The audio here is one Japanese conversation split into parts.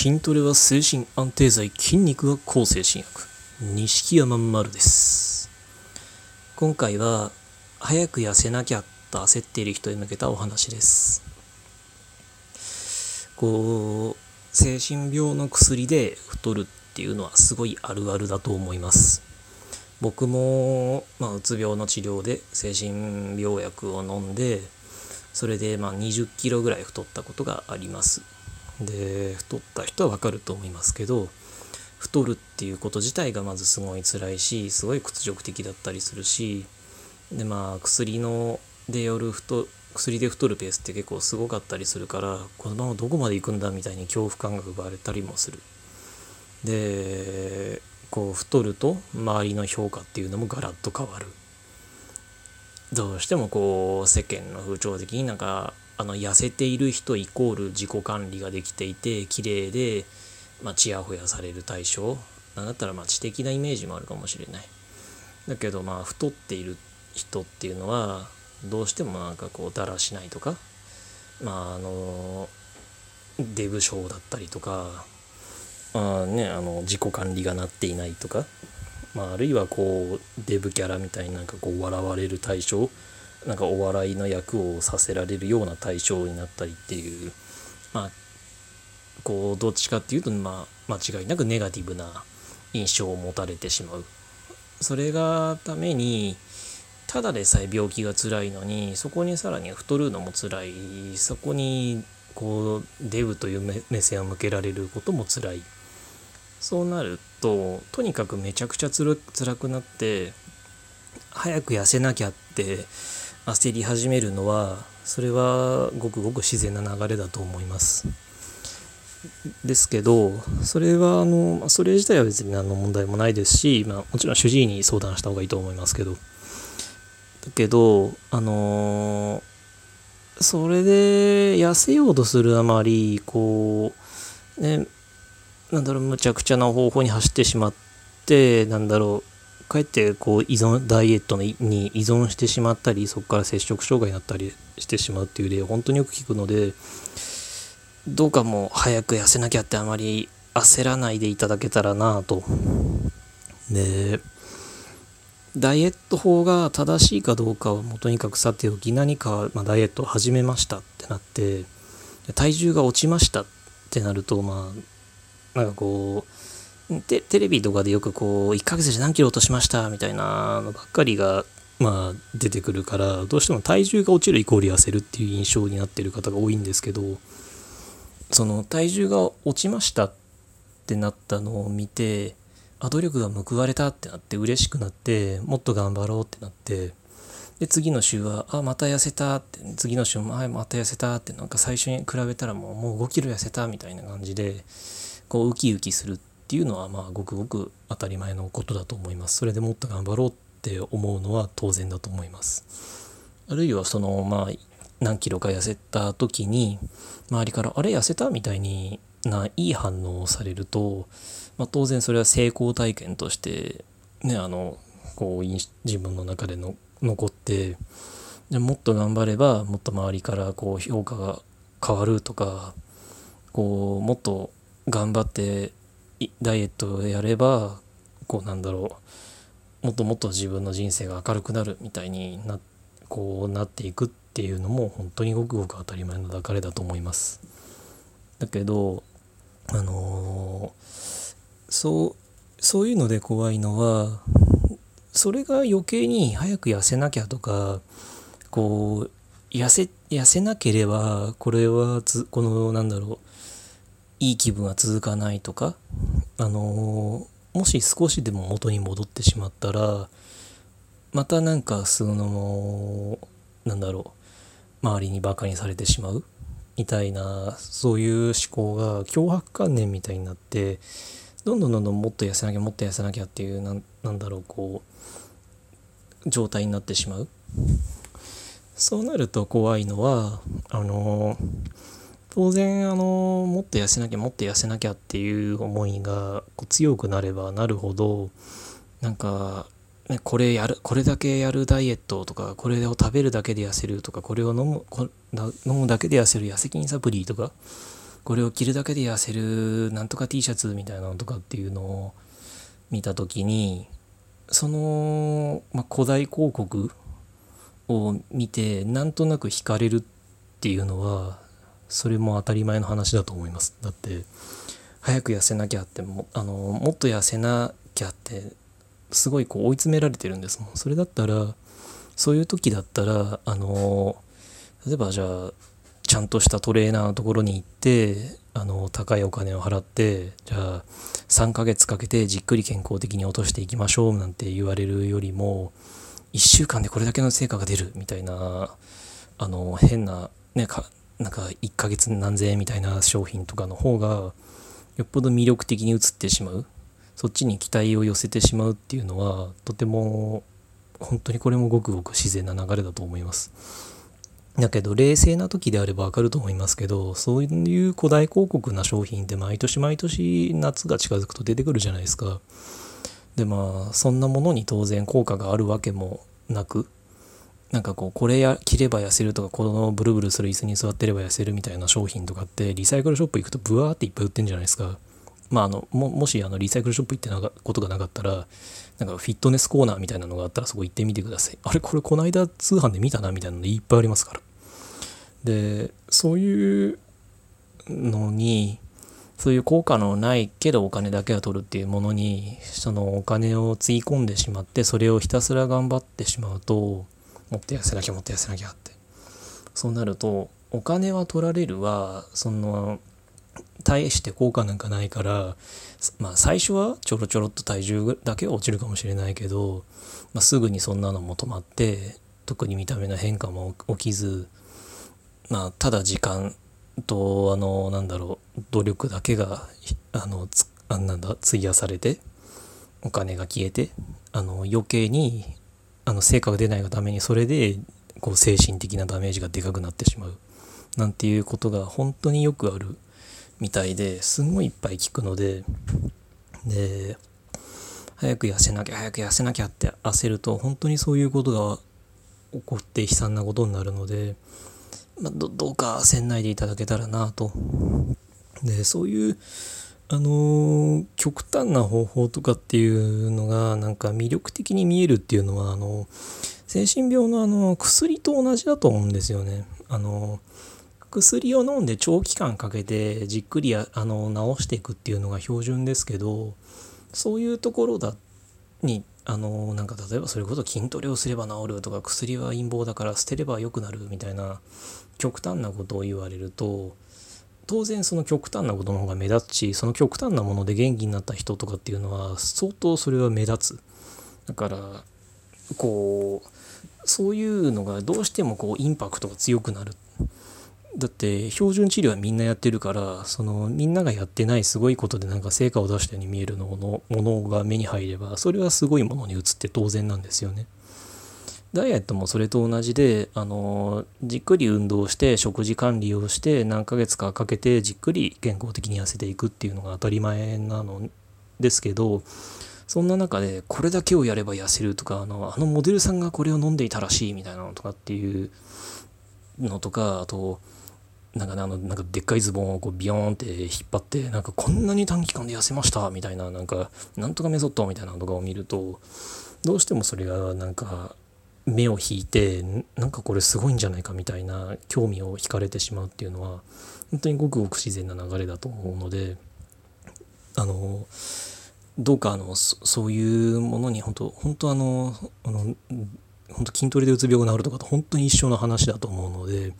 筋トレは精神安定剤筋肉は抗精神薬。錦山丸です。今回は早く痩せなきゃと焦っている人に向けたお話です。こう精神病の薬で太るっていうのはすごいあるあるだと思います。僕も、まあ、うつ病の治療で精神病薬を飲んでそれでまあ20キロぐらい太ったことがあります。で太った人はわかると思いますけど太るっていうこと自体がまずすごい辛いしすごい屈辱的だったりするしでまあ薬のでよる太薬で太るペースって結構すごかったりするからこのままどこまで行くんだみたいに恐怖感が奪われたりもする。でこう太ると周りの評価っていうのもガラッと変わる。どうしてもこう世間の風潮的になんかあの痩せている人イコール自己管理ができていて綺麗でまあちやほやされる対象。なんだったらまあ知的なイメージもあるかもしれない。だけどまあ太っている人っていうのはどうしてもなんかこうだらしないとかまああのデブ症だったりとかあねあの自己管理がなっていないとかまあ、あるいはこうデブキャラみたいになんかこう笑われる対象。なんかお笑いの役をさせられるような対象になったりっていうまあこうどっちかっていうとまあ間違いなくネガティブな印象を持たれてしまう。それがためにただでさえ病気が辛いのにそこにさらに太るのも辛い。そこにこうデブという目線を向けられることも辛い。そうなるととにかくめちゃくちゃつらくなって早く痩せなきゃって焦り始めるのはそれはごくごく自然な流れだと思います。ですけどそれはあのそれ自体は別に何の問題もないですし、まあ、もちろん主治医に相談した方がいいと思いますけどだけどあのそれで痩せようとするあまりこうねなんだろうむちゃくちゃな方法に走ってしまってなんだろうかえってこう依存ダイエットに依存してしまったりそこから摂食障害になったりしてしまうっていう例を本当によく聞くのでどうかもう早く痩せなきゃってあまり焦らないでいただけたらなと。でダイエット法が正しいかどうかはもうとにかくさておき何か、ま、ダイエットを始めましたってなって体重が落ちましたってなるとまあなんかこうテテレビとかでよくこう1ヶ月で何キロ落としましたみたいなのばっかりがまあ出てくるからどうしても体重が落ちるイコール痩せるっていう印象になってる方が多いんですけどその体重が落ちましたってなったのを見てあ努力が報われたってなって嬉しくなってもっと頑張ろうってなってで次の週はあまた痩せたって次の週もあまた痩せたってなんか最初に比べたらもうもう5キロ痩せたみたいな感じでこうウキウキするってっていうのはまあごくごく当たり前のことだと思います。それでもっと頑張ろうって思うのは当然だと思います。あるいはそのまあ何キロか痩せた時に周りから「あれ痩せた?」みたいにないい反応をされると、まあ、当然それは成功体験としてねあのこう自分の中での残ってでもっと頑張ればもっと周りからこう評価が変わるとかこうもっと頑張ってダイエットをやればこうなんだろうもっともっと自分の人生が明るくなるみたいになこうなっていくっていうのも本当にごくごく当たり前の流れだと思います。だけどあのー、そうそういうので怖いのはそれが余計に早く痩せなきゃとかこう痩せ痩せなければこれはこのなんだろういい気分が続かないとかあのもし少しでも元に戻ってしまったらまたなんかそのなんだろう周りにバカにされてしまうみたいなそういう思考が脅迫観念みたいになってどんどんどんどんもっと痩せなきゃもっと痩せなきゃっていうなんなんだろうこう状態になってしまう。そうなると怖いのはあの当然あのもっと痩せなきゃもっと痩せなきゃっていう思いがこう強くなればなるほどなんか、ね、これやるこれだけやるダイエットとかこれを食べるだけで痩せるとかこれを飲むこ飲むだけで痩せる痩せ菌サプリとかこれを着るだけで痩せるなんとか T シャツみたいなのとかっていうのを見た時にその、まあ、古代広告を見てなんとなく惹かれるっていうのはそれも当たり前の話だと思います。だって早く痩せなきゃってもあのもっと痩せなきゃってすごいこう追い詰められてるんですもん。それだったらそういう時だったらあの例えばじゃあちゃんとしたトレーナーのところに行ってあの高いお金を払ってじゃあ3ヶ月かけてじっくり健康的に落としていきましょうなんて言われるよりも1週間でこれだけの成果が出るみたいなあの変なねなんか1ヶ月何千円みたいな商品とかの方がよっぽど魅力的に映ってしまうそっちに期待を寄せてしまうっていうのはとても本当にこれもごくごく自然な流れだと思います。だけど冷静な時であればわかると思いますけどそういう古代広告な商品って毎年毎年夏が近づくと出てくるじゃないですか。でまあそんなものに当然効果があるわけもなくなんかこうこれや着れば痩せるとかこのブルブルする椅子に座ってれば痩せるみたいな商品とかってリサイクルショップ行くとブワーっていっぱい売ってんじゃないですか。まああのももしあのリサイクルショップ行ってなかことがなかったらなんかフィットネスコーナーみたいなのがあったらそこ行ってみてください。あれこれこの間通販で見たなみたいなのいっぱいありますから。でそういうのにそういう効果のないけどお金だけは取るっていうものにそのお金をつぎ込んでしまってそれをひたすら頑張ってしまうともっと痩せなきゃもっと痩せなきゃって。そうなるとお金は取られるはその大して効果なんかないからまあ最初はちょろちょろっと体重だけは落ちるかもしれないけど、まあ、すぐにそんなのも止まって特に見た目の変化も起きずまあただ時間とあのなんだろう努力だけがあのつあなんだ費やされてお金が消えてあの余計にあの成果が出ないがためにそれでこう精神的なダメージがでかくなってしまうなんていうことが本当によくあるみたいですごいいっぱい聞くのでで早く痩せなきゃ早く痩せなきゃって焦ると本当にそういうことが起こって悲惨なことになるのでまあ、どどうか焦んないでいただけたらなと。でそういうあの極端な方法とかっていうのがなんか魅力的に見えるっていうのはあの精神病のあの薬と同じだと思うんですよね。あの薬を飲んで長期間かけてじっくりあの治していくっていうのが標準ですけどそういうところだにあのなんか例えばそれこそ筋トレをすれば治るとか薬は陰謀だから捨てれば良くなるみたいな極端なことを言われると当然その極端なことの方が目立つしその極端なもので元気になった人とかっていうのは相当それは目立つだからこうそういうのがどうしてもこうインパクトが強くなるだって標準治療はみんなやってるからそのみんながやってないすごいことでなんか成果を出したように見えるののものが目に入ればそれはすごいものに移って当然なんですよね。ダイエットもそれと同じであのじっくり運動して食事管理をして何ヶ月かかけてじっくり健康的に痩せていくっていうのが当たり前なのですけどそんな中でこれだけをやれば痩せるとかあのあのモデルさんがこれを飲んでいたらしいみたいなのとかっていうのとかあとなんかねあのなんかでっかいズボンをこうビヨーンって引っ張ってなんかこんなに短期間で痩せましたみたいななんかなんとかメソッドみたいなのとかを見るとどうしてもそれがなんか目を引いてなんかこれすごいんじゃないかみたいな興味を惹かれてしまうっていうのは本当にごくごく自然な流れだと思うのであのどうかあのそういうものに本当本当あのあの本当筋トレでうつ病が治るとかと本当に一緒の話だと思うので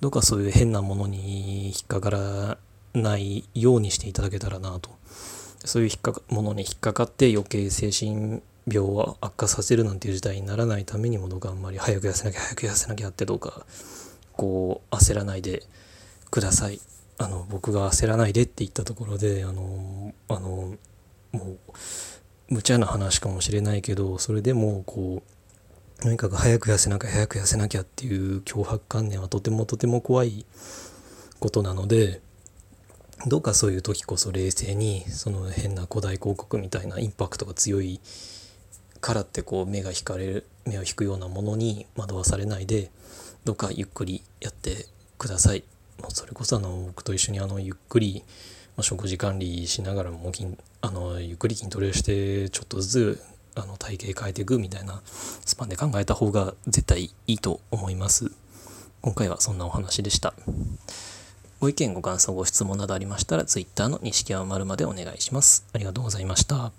どうかそういう変なものに引っかからないようにしていただけたらなと。そういう引っかかものに引っかかって余計精神病を悪化させるなんていう事態にならないためにもどうかあんまり早く痩せなきゃ早く痩せなきゃってどうかこう焦らないでください。あの僕が焦らないでって言ったところであのあのもう無茶な話かもしれないけどそれでもこうとにかく早く痩せなきゃ早く痩せなきゃっていう脅迫観念はとてもとても怖いことなのでどうかそういう時こそ冷静にその変な古代広告みたいなインパクトが強いからってこう目が引かれる目を引くようなものに惑わされないでどうかゆっくりやってください。もうそれこそあの僕と一緒にあのゆっくりま食事管理しながらもあのゆっくり筋トレをしてちょっとずつあの体型変えていくみたいなスパンで考えた方が絶対いいと思います。今回はそんなお話でした。ご意見ご感想ご質問などありましたら Twitter の西山丸までお願いします。ありがとうございました。